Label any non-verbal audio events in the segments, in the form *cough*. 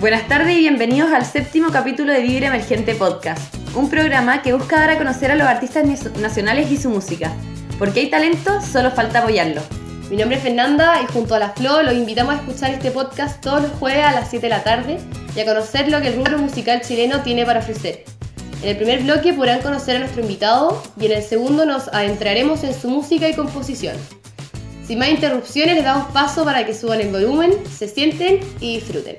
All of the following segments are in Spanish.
Buenas tardes y bienvenidos al séptimo capítulo de Vibra Emergente Podcast, un programa que busca dar a conocer a los artistas nacionales y su música. Porque hay talento, solo falta apoyarlo. Mi nombre es Fernanda y junto a la Flo los invitamos a escuchar este podcast todos los jueves a las 7 de la tarde y a conocer lo que el rubro musical chileno tiene para ofrecer. En el primer bloque podrán conocer a nuestro invitado y en el segundo nos adentraremos en su música y composición. Sin más interrupciones, les damos paso para que suban el volumen, se sienten y disfruten.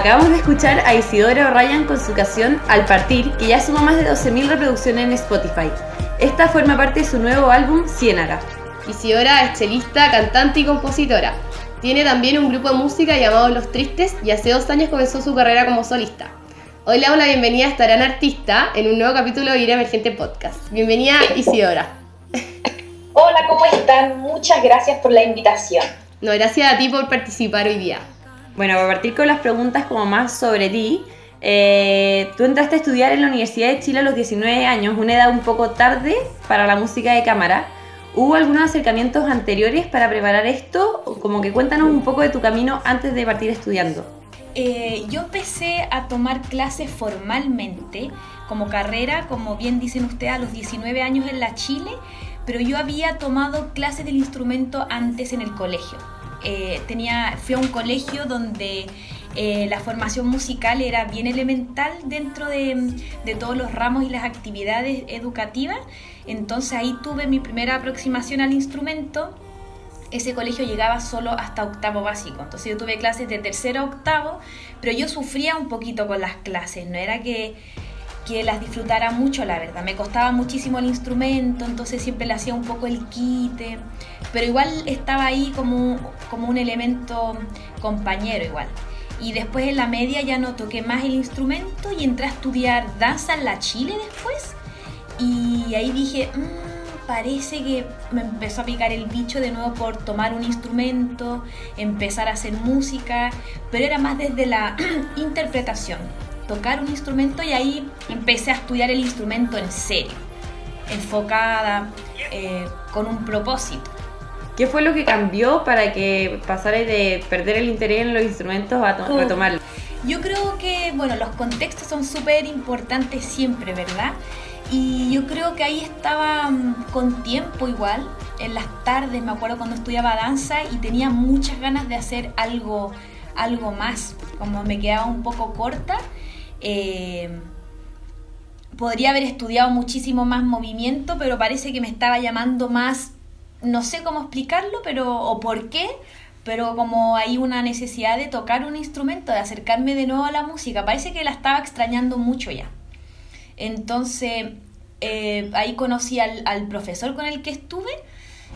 Acabamos de escuchar a Isidora Ryan con su canción Al Partir, que ya suma más de 12.000 reproducciones en Spotify. Esta forma parte de su nuevo álbum Ciénaga. Isidora es chelista, cantante y compositora. Tiene también un grupo de música llamado Los Tristes y hace dos años comenzó su carrera como solista. Hoy le damos la bienvenida a esta gran artista en un nuevo capítulo de Ir Emergente Podcast. Bienvenida Isidora. Hola, ¿cómo están? Muchas gracias por la invitación. No, gracias a ti por participar hoy día. Bueno, para partir con las preguntas como más sobre ti, eh, tú entraste a estudiar en la Universidad de Chile a los 19 años, una edad un poco tarde para la música de cámara. ¿Hubo algunos acercamientos anteriores para preparar esto? Como que cuéntanos un poco de tu camino antes de partir estudiando. Eh, yo empecé a tomar clases formalmente como carrera, como bien dicen ustedes, a los 19 años en la Chile, pero yo había tomado clases del instrumento antes en el colegio. Eh, tenía, fui a un colegio donde eh, la formación musical era bien elemental dentro de, todos los ramos y las actividades educativas. Entonces ahí tuve mi primera aproximación al instrumento. Ese colegio llegaba solo hasta octavo básico. Entonces yo tuve clases de tercero a octavo, pero yo sufría un poquito con las clases. No era que que las disfrutara mucho, la verdad. Me costaba muchísimo el instrumento, entonces siempre le hacía un poco el quite, pero igual estaba ahí como, como un elemento compañero igual. Y después en la media ya no toqué más el instrumento y entré a estudiar danza en la Chile después. Y ahí dije, mm, parece que me empezó a picar el bicho de nuevo por tomar un instrumento, empezar a hacer música, pero era más desde la *clears throat* interpretación tocar un instrumento y ahí empecé a estudiar el instrumento en serio, enfocada, eh, con un propósito. ¿Qué fue lo que cambió para que pasara de perder el interés en los instrumentos a retomarlo? Yo creo que, bueno, los contextos son súper importantes siempre, ¿verdad? Y yo creo que ahí estaba mm, con tiempo igual, en las tardes, me acuerdo cuando estudiaba danza y tenía muchas ganas de hacer algo, algo más, como me quedaba un poco corta eh, podría haber estudiado muchísimo más movimiento, pero parece que me estaba llamando más, no sé cómo explicarlo, pero o por qué, pero como hay una necesidad de tocar un instrumento, de acercarme de nuevo a la música, parece que la estaba extrañando mucho ya. Entonces, eh, ahí conocí al, profesor con el que estuve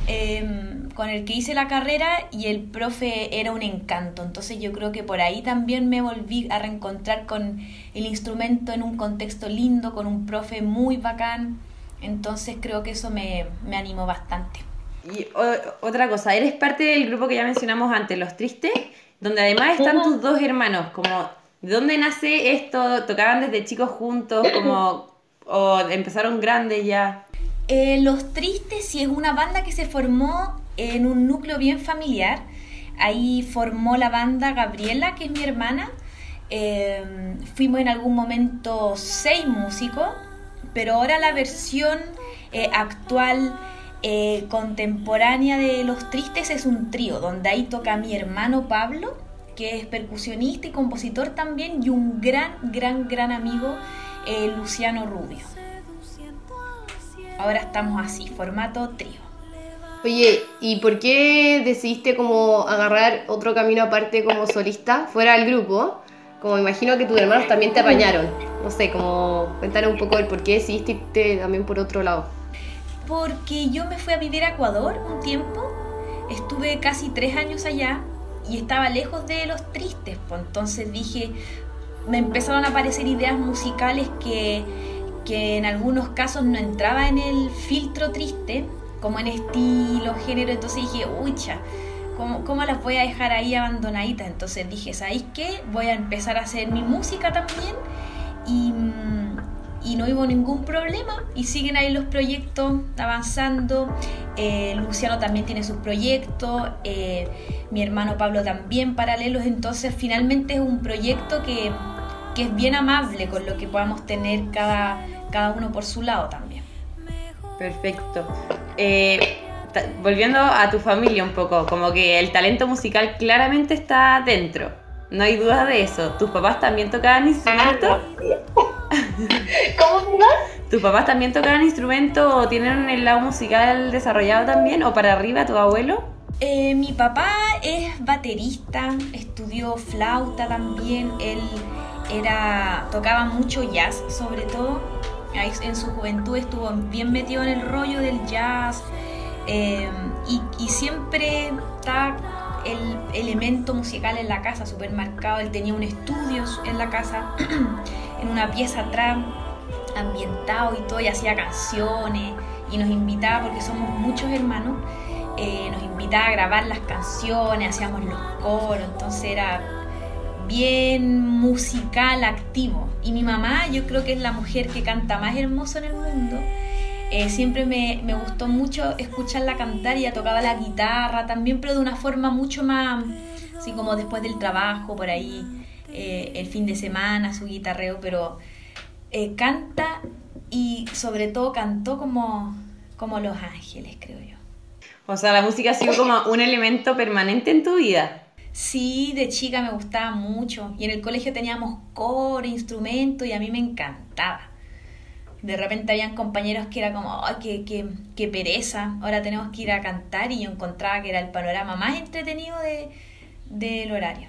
Em, con el que hice la carrera y el profe era un encanto. Entonces yo creo que por ahí también me volví a reencontrar con el instrumento en un contexto lindo, con un profe muy bacán. Entonces creo que eso me, me animó bastante. Y otra cosa, eres parte del grupo que ya mencionamos antes, Los Tristes, donde además están tus dos hermanos, como, ¿de dónde nace esto? ¿Tocaban desde chicos juntos? Como, ¿O empezaron grandes ya? Eh, Los Tristes sí es una banda que se formó en un núcleo bien familiar. Ahí formó la banda Gabriela, que es mi hermana. Em, fuimos en algún momento seis músicos, pero ahora la versión eh, actual, eh, contemporánea de Los Tristes es un trío, donde ahí toca mi hermano Pablo, que es percusionista y compositor también, y un gran, gran, gran amigo, Luciano Rubio. Ahora estamos así, formato trío. Oye, ¿y por qué decidiste como agarrar otro camino aparte como solista, fuera del grupo? Como imagino que tus hermanos también te apañaron. no sé, como cuéntanos un poco el por qué decidiste irte también por otro lado. Porque yo me fui a vivir a Ecuador un tiempo, estuve casi tres años allá y estaba lejos de los tristes, pues entonces dije, me empezaron a aparecer ideas musicales que, que en algunos casos no entraba en el filtro triste, como en estilo, género, entonces dije, ucha, ¿cómo, ¿cómo las voy a dejar ahí abandonaditas? Entonces dije, ¿sabéis qué? Voy a empezar a hacer mi música también y, y no hubo ningún problema y siguen ahí los proyectos avanzando. Eh, Luciano también tiene sus proyectos, eh, mi hermano Pablo también paralelos, entonces finalmente es un proyecto que, que es bien amable con lo que podamos tener cada, cada uno por su lado también. Perfecto. Eh, volviendo a tu familia un poco, como que el talento musical claramente está dentro. No hay duda de eso. ¿Tus papás también tocaban instrumentos? *laughs* ¿Cómo se llama? ¿Tus papás también tocaban instrumentos o tienen el lado musical desarrollado también? ¿O para arriba tu abuelo? Eh, mi papá es baterista, estudió flauta también, él era tocaba mucho jazz sobre todo, en su juventud estuvo bien metido en el rollo del jazz eh, y, siempre está el elemento musical en la casa súper marcado, él tenía un estudio en la casa, *clears throat* en una pieza atrás, ambientado y todo, y hacía canciones y nos invitaba porque somos muchos hermanos eh, nos invitaba a grabar las canciones, hacíamos los coros, entonces era bien musical, activo. Y mi mamá, yo creo que es la mujer que canta más hermoso en el mundo. Eh, siempre me, me gustó mucho escucharla cantar, ella tocaba la guitarra también, pero de una forma mucho más, así como después del trabajo, por ahí, eh, el fin de semana, su guitarreo, pero eh, canta y sobre todo cantó como, como Los Ángeles, creo yo. O sea, la música ha sido como un elemento permanente en tu vida. Sí, de chica me gustaba mucho y en el colegio teníamos coro, instrumento y a mí me encantaba. De repente habían compañeros que era como, ay, qué, qué, qué pereza, ahora tenemos que ir a cantar y yo encontraba que era el panorama más entretenido de, del horario.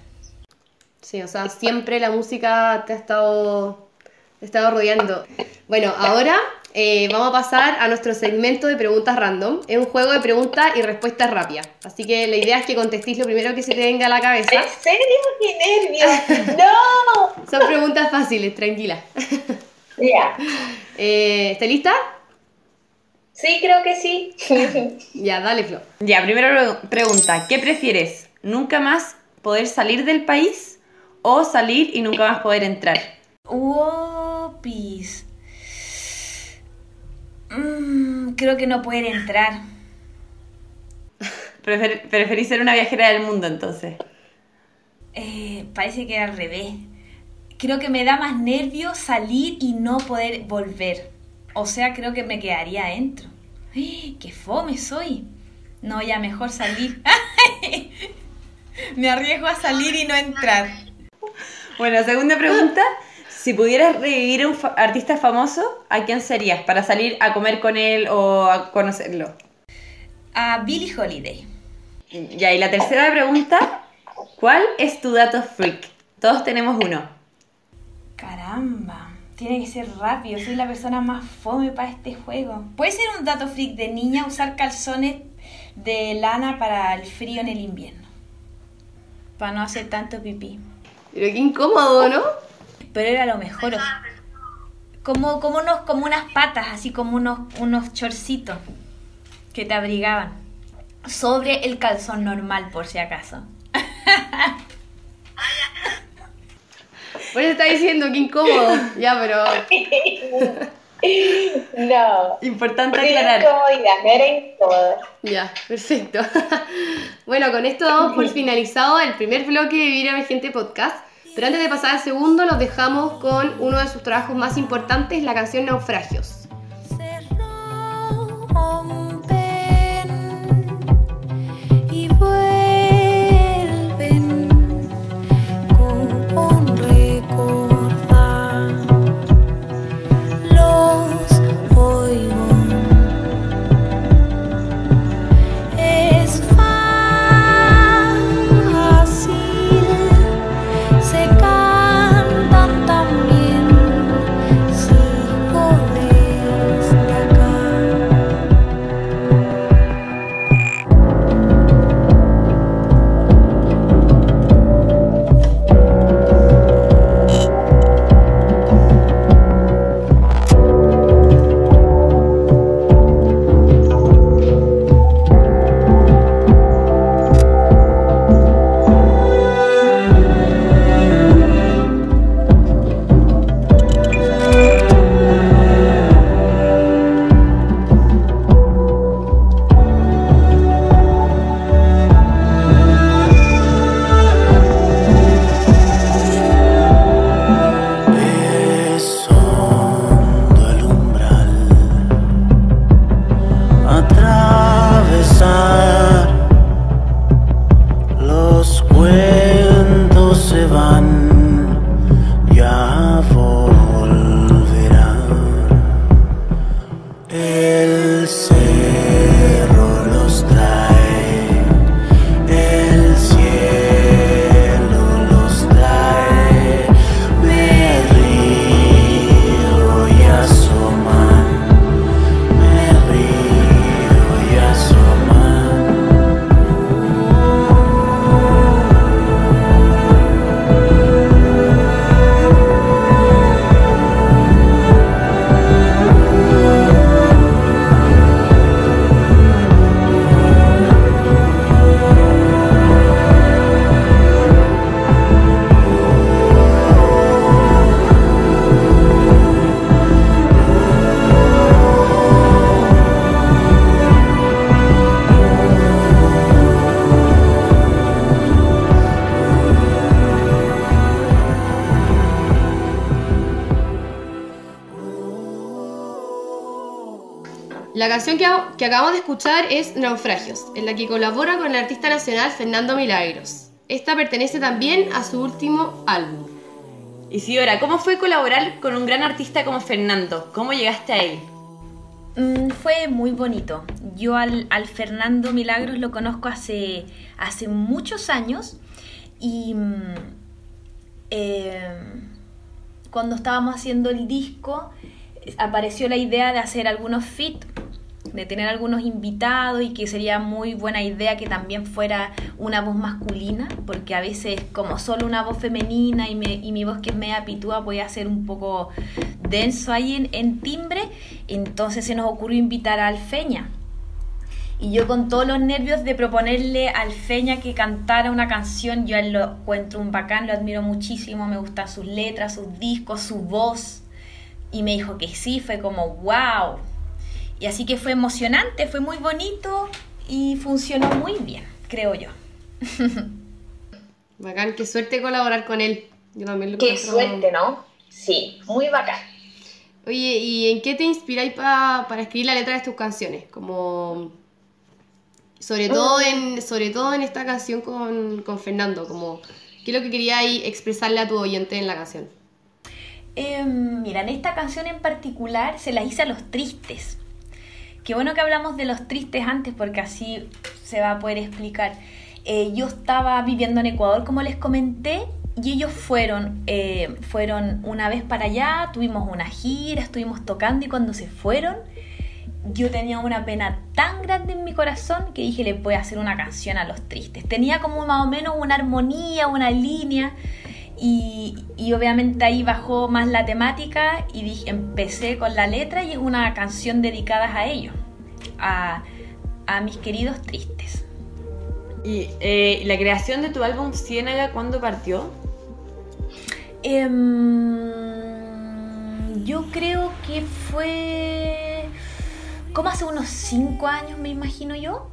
Sí, o sea, siempre la música te ha estado, te ha estado rodeando. Bueno, ahora eh, vamos a pasar a nuestro segmento de preguntas random. Es un juego de preguntas y respuestas rápidas. Así que la idea es que contestéis lo primero que se te venga a la cabeza. ¿En serio? ¡Qué nervios! *laughs* ¡No! Son preguntas fáciles, tranquila. Ya. Eh, ¿Estás lista? Sí, creo que sí. *laughs* Ya, dale, Flo. Ya, primera pre- pregunta. ¿Qué prefieres? ¿Nunca más poder salir del país o salir y nunca más poder entrar? Wopis. Mm, creo que no puede entrar. *laughs* Prefer- preferís ser una viajera del mundo entonces. Eh, parece que era al revés. Creo que me da más nervio salir y no poder volver. O sea, creo que me quedaría adentro. ¡Ay, ¡Qué fome soy! No, ya mejor salir. *laughs* me arriesgo a salir y no entrar. *laughs* Bueno, segunda pregunta. Si pudieras revivir a un fa- artista famoso, ¿a quién serías? Para salir a comer con él o a conocerlo. A Billie Holiday. Ya, y la tercera pregunta. ¿Cuál es tu dato freak? Todos tenemos uno. Caramba, tiene que ser rápido. Soy la persona más fome para este juego. ¿Puede ser un dato freak de niña usar calzones de lana para el frío en el invierno? Para no hacer tanto pipí. Pero qué incómodo, ¿no? Pero era lo mejor. o- Como, como, unos, como unas patas, así como unos, unos chorcitos que te abrigaban. Sobre el calzón normal, por si acaso. Por eso está diciendo que incómodo. Ya, pero. *laughs* No. Importante aclarar. incomodidad, no era incómodo. Ya, perfecto. *laughs* bueno, con esto damos por *laughs* finalizado el primer bloque de Vivir Emergente Podcast. Pero antes de pasar al segundo, los dejamos con uno de sus trabajos más importantes, la canción Naufragios. La canción que, acabamos de escuchar es Naufragios, en la que colabora con el artista nacional Fernando Milagros. Esta pertenece también a su último álbum. Isidora, ¿cómo fue colaborar con un gran artista como Fernando? ¿Cómo llegaste a él? Mm, fue muy bonito. Yo al, al Fernando Milagros lo conozco hace, hace muchos años y mm, eh, cuando estábamos haciendo el disco apareció la idea de hacer algunos fit, de tener algunos invitados y que sería muy buena idea que también fuera una voz masculina, porque a veces como solo una voz femenina y, me- y mi voz que es media pitúa puede ser un poco denso ahí en, en timbre, entonces se nos ocurrió invitar a Alfeña. Y yo con todos los nervios de proponerle a Alfeña que cantara una canción, yo lo encuentro un bacán, lo admiro muchísimo, me gustan sus letras, sus discos, su voz. Y me dijo que sí, fue como wow. Y así que fue emocionante, fue muy bonito y funcionó muy bien, creo yo. *laughs* Bacán, qué suerte colaborar con él. Yo también lo Qué encuentro- suerte, ¿no? Sí, muy bacán. Oye, ¿y en qué te inspiráis pa- para escribir la letra de tus canciones? Como sobre todo en sobre todo en esta canción con, con Fernando, como qué es lo que queríais expresarle a tu oyente en la canción. Em, mira, en esta canción en particular se la hice a los tristes. Qué bueno que hablamos de los tristes antes porque así se va a poder explicar. Eh, yo estaba viviendo en Ecuador, como les comenté, y ellos fueron, eh, fueron una vez para allá, tuvimos una gira, estuvimos tocando y cuando se fueron, yo tenía una pena tan grande en mi corazón que dije le voy a hacer una canción a los tristes. Tenía como más o menos una armonía, una línea y, y obviamente ahí bajó más la temática y dije, empecé con la letra y es una canción dedicada a ellos, a, a mis queridos tristes. ¿Y eh, la creación de tu álbum Ciénaga cuándo partió? Em, yo creo que fue como hace unos cinco años, me imagino yo.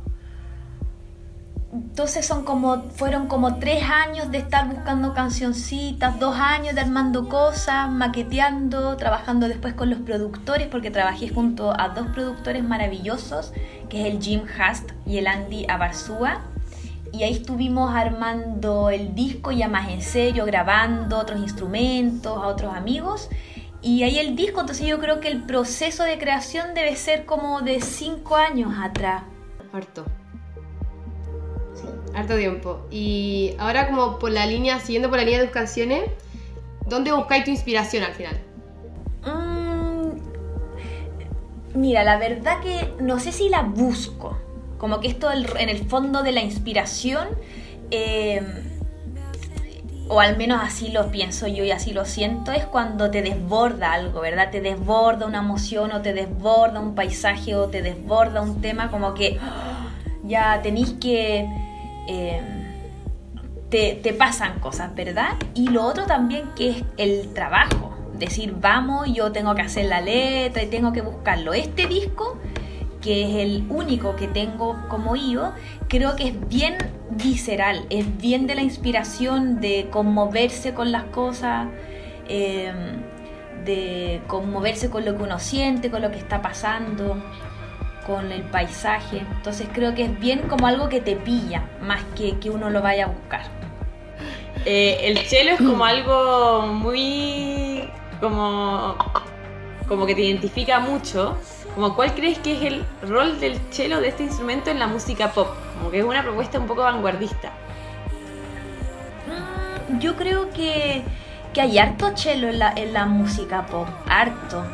Entonces son como, fueron como tres años de estar buscando cancioncitas, dos años de armando cosas, maqueteando, trabajando después con los productores, porque trabajé junto a dos productores maravillosos, que es el Jim Hast y el Andy Abarzúa. Y ahí estuvimos armando el disco ya más en serio, grabando otros instrumentos, a otros amigos. Y ahí el disco, entonces yo creo que el proceso de creación debe ser como de cinco años atrás. Harto. Harto tiempo. Y ahora como por la línea, siguiendo por la línea de tus canciones, ¿dónde buscáis tu inspiración al final? Mm, mira, la verdad que no sé si la busco. Como que esto en el fondo de la inspiración, eh, o al menos así lo pienso yo y así lo siento, es cuando te desborda algo, ¿verdad? Te desborda una emoción o te desborda un paisaje o te desborda un tema como que ¡ah! ya tenéis que... eh, te, te pasan cosas, ¿verdad? Y lo otro también que es el trabajo. Decir, vamos, yo tengo que hacer la letra y tengo que buscarlo. Este disco, que es el único que tengo como yo, creo que es bien visceral, es bien de la inspiración de conmoverse con las cosas, eh, de conmoverse con lo que uno siente, con lo que está pasando con el paisaje. Entonces creo que es bien como algo que te pilla, más que que uno lo vaya a buscar. Eh, el chelo es como algo muy. como. como que te identifica mucho. como cuál crees que es el rol del cello de este instrumento en la música pop, como que es una propuesta un poco vanguardista. Mm, Yo creo que, que hay harto chelo en la, en la música pop, harto.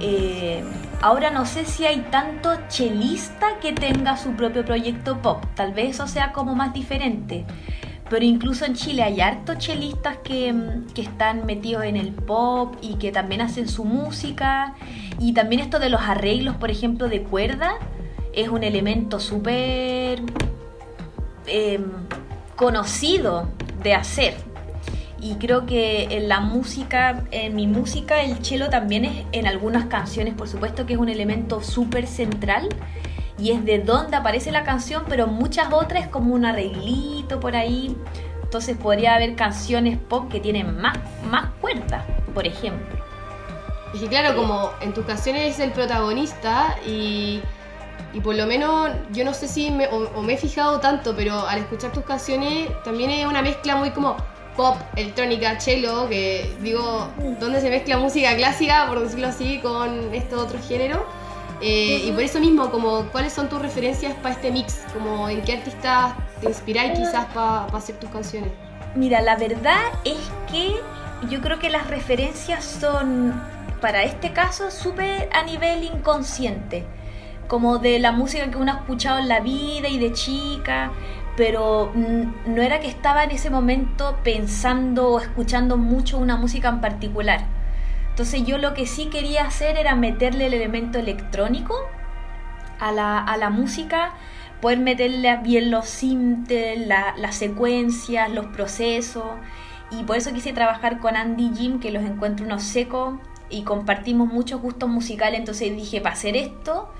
Eh, ahora no sé si hay tanto chelista que tenga su propio proyecto pop, tal vez eso sea como más diferente. Pero incluso en Chile hay hartos chelistas que, mm, que están metidos en el pop y que también hacen su música. Y también esto de los arreglos, por ejemplo, de cuerda, es un elemento súper em, conocido de hacer. Y creo que en la música, en mi música, el cello también es en algunas canciones, por supuesto que es un elemento súper central y es de donde aparece la canción, pero muchas otras es como un arreglito por ahí. Entonces podría haber canciones pop que tienen más, más cuerdas, por ejemplo. Que claro, como en tus canciones es el protagonista y, y por lo menos yo no sé si o me he fijado tanto, pero al escuchar tus canciones también es una mezcla muy como pop, electrónica, cello, que digo, donde se mezcla música clásica, por decirlo así, con estos otros géneros. Eh, y por eso mismo, como, ¿cuáles son tus referencias para este mix? Como, ¿En qué artistas te inspiráis quizás para hacer tus canciones? Mira, la verdad es que yo creo que las referencias son, para este caso, súper a nivel inconsciente. Como de la música que uno ha escuchado en la vida y de chica, pero no era que estaba en ese momento pensando o escuchando mucho una música en particular. Entonces yo lo que sí quería hacer era meterle el elemento electrónico a la, a la música, poder meterle bien los sintes, la- las secuencias, los procesos. Y por eso quise trabajar con Andy Jim, que los encuentro unos secos y compartimos muchos gustos musicales. Entonces dije, para hacer esto,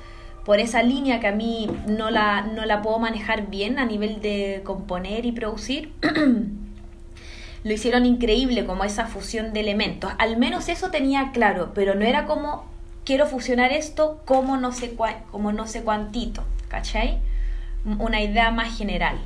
por esa línea que a mí no la, no la puedo manejar bien a nivel de componer y producir, *clears throat* lo hicieron increíble como esa fusión de elementos. Al menos eso tenía claro, pero no era como quiero fusionar esto como no sé, cua- como no sé cuantito, ¿cachai? Una idea más general.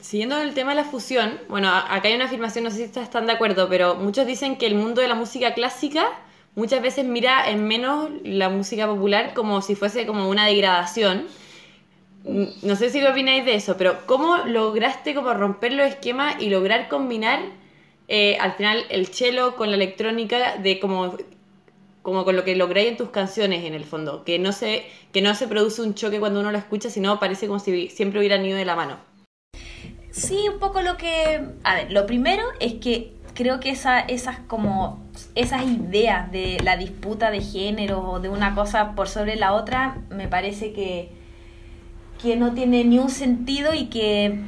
Siguiendo el tema de la fusión, bueno, acá hay una afirmación, no sé si están de acuerdo, pero muchos dicen que el mundo de la música clásica muchas veces mira en menos la música popular como si fuese como una degradación. No sé si qué opináis de eso, pero ¿cómo lograste como romper los esquemas y lograr combinar eh, al final el cello con la electrónica de como, como con lo que lográis en tus canciones en el fondo? Que no, se, que no se produce un choque cuando uno lo escucha, sino parece como si siempre hubieran ido de la mano. Sí, un poco lo que... A ver, lo primero es que creo que esa, esas como esas ideas de la disputa de género o de una cosa por sobre la otra me parece que, que no tiene ni un sentido y que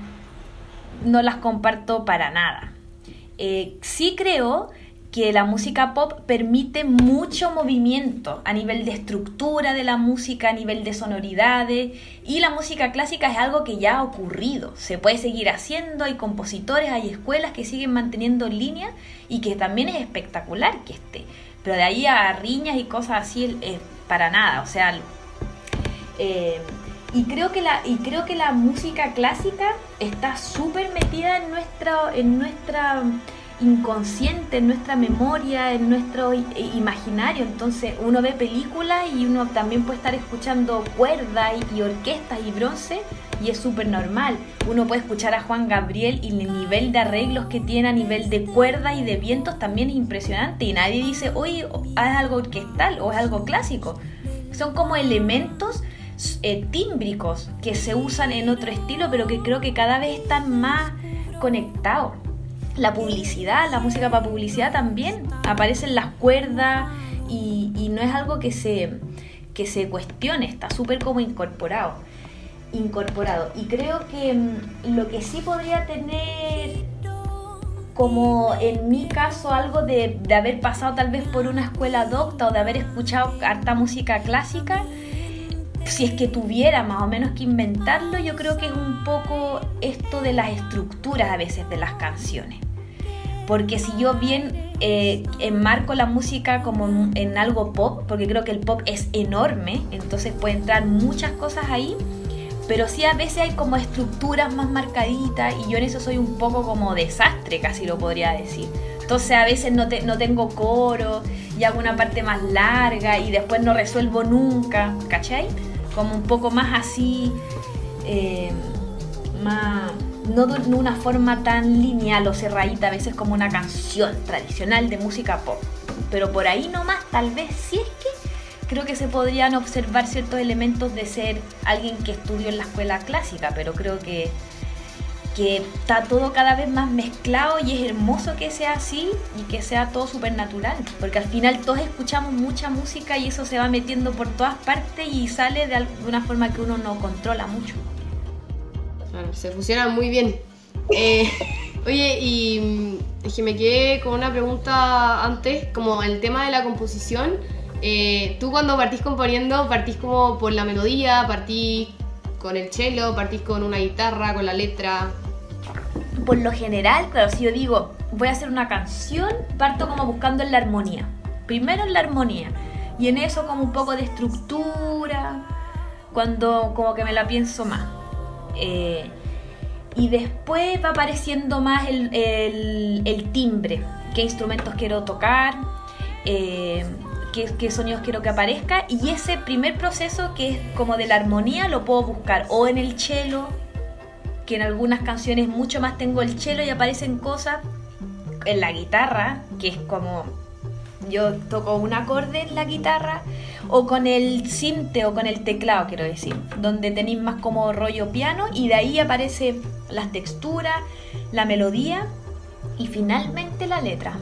no las comparto para nada. Eh, sí creo que la música pop permite mucho movimiento a nivel de estructura de la música, a nivel de sonoridades, y la música clásica es algo que ya ha ocurrido, se puede seguir haciendo, hay compositores, hay escuelas que siguen manteniendo línea y que también es espectacular que esté, pero de ahí a riñas y cosas así, eh, para nada, o sea, eh, y creo que la y creo que la música clásica está súper metida en nuestra en nuestra inconsciente, en nuestra memoria, en nuestro i- imaginario. Entonces uno ve películas y uno también puede estar escuchando cuerdas y, y orquestas y bronce y es súper normal. Uno puede escuchar a Juan Gabriel y el nivel de arreglos que tiene a nivel de cuerdas y de vientos también es impresionante y nadie dice, oye, es algo orquestal o es algo clásico. Son como elementos eh, tímbricos que se usan en otro estilo, pero que creo que cada vez están más conectados. La publicidad, la música para publicidad también, aparecen las cuerdas y, no es algo que se, que se cuestione, está súper como incorporado. Incorporado. Y creo que mm, lo que sí podría tener como en mi caso algo de, de haber pasado tal vez por una escuela docta o de haber escuchado harta música clásica, si es que tuviera más o menos que inventarlo, yo creo que es un poco esto de las estructuras a veces de las canciones. Porque si yo bien eh, enmarco la música como en, algo pop, porque creo que el pop es enorme, entonces puede entrar muchas cosas ahí, pero sí a veces hay como estructuras más marcaditas y yo en eso soy un poco como desastre, casi lo podría decir. Entonces a veces no tengo coro y hago una parte más larga y después no resuelvo nunca, ¿cachai? Como un poco más así, eh, más, no de una forma tan lineal o cerradita, a veces como una canción tradicional de música pop. Pero por ahí nomás, tal vez, si es que creo que se podrían observar ciertos elementos de ser alguien que estudió en la escuela clásica, pero creo que que está todo cada vez más mezclado y es hermoso que sea así y que sea todo súper natural, porque al final todos escuchamos mucha música y eso se va metiendo por todas partes y sale de alguna forma que uno no controla mucho. Claro, se fusionan muy bien. Eh, *laughs* oye, y mm, es que me quedé con una pregunta antes, como el tema de la composición. Eh, tú cuando partís componiendo, partís como por la melodía, partís con el cello, partís con una guitarra, con la letra. Por lo general, claro, si yo digo voy a hacer una canción, parto como buscando en la armonía. Primero en la armonía y en eso como un poco de estructura, cuando como que me la pienso más. Eh, y después va apareciendo más el, el- timbre, qué instrumentos quiero tocar, eh, qué, qué sonidos quiero que aparezca. Y ese primer proceso que es como de la armonía lo puedo buscar o en el cello, que en algunas canciones mucho más tengo el cello y aparecen cosas en la guitarra, que es como yo toco un acorde en la guitarra, o con el cinte o con el teclado, quiero decir, donde tenéis más como rollo piano y de ahí aparece las texturas, la melodía y finalmente la letra.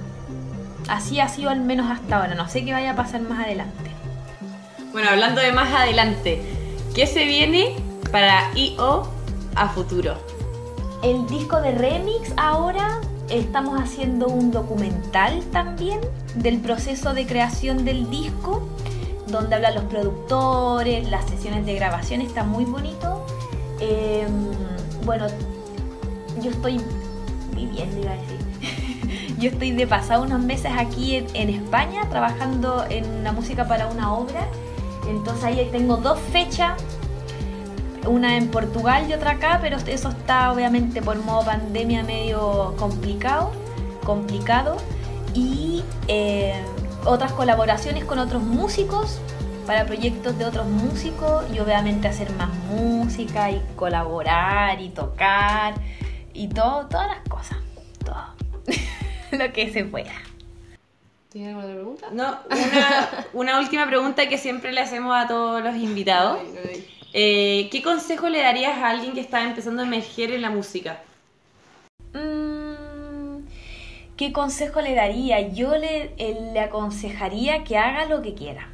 Así ha sido al menos hasta ahora, no sé qué vaya a pasar más adelante. Bueno, hablando de más adelante, ¿qué se viene para I.O. a futuro? El disco de remix ahora estamos haciendo un documental también del proceso de creación del disco, donde hablan los productores, las sesiones de grabación, está muy bonito. Eh, bueno, yo estoy viviendo, iba a decir. *laughs* yo estoy de pasado unos meses aquí en, en España trabajando en la música para una obra. Entonces ahí tengo dos fechas una en Portugal y otra acá, pero eso está obviamente por modo pandemia medio complicado, complicado. Y eh, otras colaboraciones con otros músicos para proyectos de otros músicos y obviamente hacer más música y colaborar y tocar y todo, todas las cosas, todo *laughs* lo que se pueda. ¿Tienes alguna otra pregunta? No, una, una última pregunta que siempre le hacemos a todos los invitados. Ay, no, ay. Eh, ¿Qué consejo le darías a alguien que está empezando a emerger en la música? Mm, ¿Qué consejo le daría? Yo le, eh, le aconsejaría que haga lo que quiera.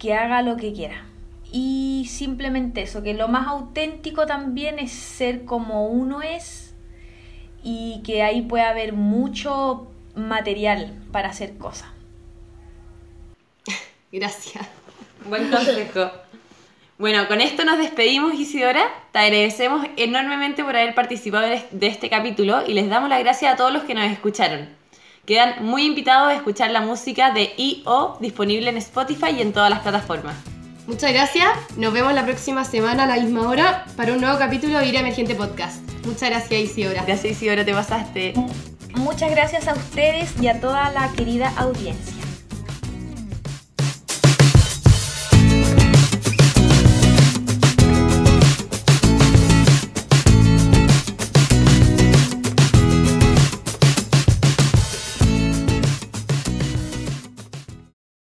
Que haga lo que quiera. Y simplemente eso, que lo más auténtico también es ser como uno es y que ahí puede haber mucho material para hacer cosas. *laughs* Gracias. Buen consejo. Bueno, con esto nos despedimos, Isidora. Te agradecemos enormemente por haber participado de este capítulo y les damos las gracias a todos los que nos escucharon. Quedan muy invitados a escuchar la música de I.O. disponible en Spotify y en todas las plataformas. Muchas gracias. Nos vemos la próxima semana a la misma hora para un nuevo capítulo de Ir Emergente Podcast. Muchas gracias, Isidora. Gracias, Isidora, te pasaste. Muchas gracias a ustedes y a toda la querida audiencia.